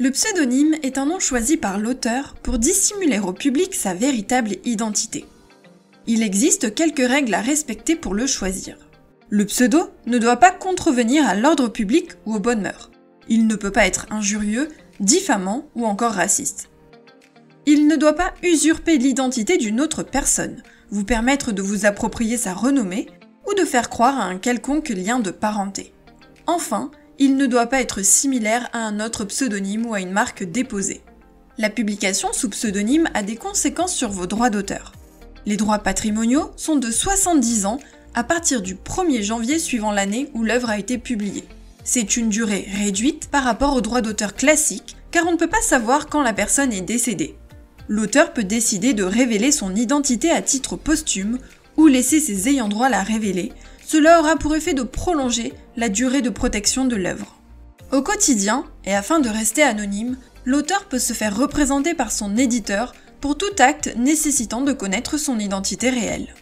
Le pseudonyme est un nom choisi par l'auteur pour dissimuler au public sa véritable identité. Il existe quelques règles à respecter pour le choisir. Le pseudo ne doit pas contrevenir à l'ordre public ou aux bonnes mœurs. Il ne peut pas être injurieux, diffamant ou encore raciste. Il ne doit pas usurper l'identité d'une autre personne, vous permettre de vous approprier sa renommée ou de faire croire à un quelconque lien de parenté. Enfin, il ne doit pas être similaire à un autre pseudonyme ou à une marque déposée. La publication sous pseudonyme a des conséquences sur vos droits d'auteur. Les droits patrimoniaux sont de 70 ans à partir du 1er janvier suivant l'année où l'œuvre a été publiée. C'est une durée réduite par rapport aux droits d'auteur classiques car on ne peut pas savoir quand la personne est décédée. L'auteur peut décider de révéler son identité à titre posthume ou laisser ses ayants droit la révéler. Cela aura pour effet de prolonger la durée de protection de l'œuvre. Au quotidien, et afin de rester anonyme, l'auteur peut se faire représenter par son éditeur pour tout acte nécessitant de connaître son identité réelle.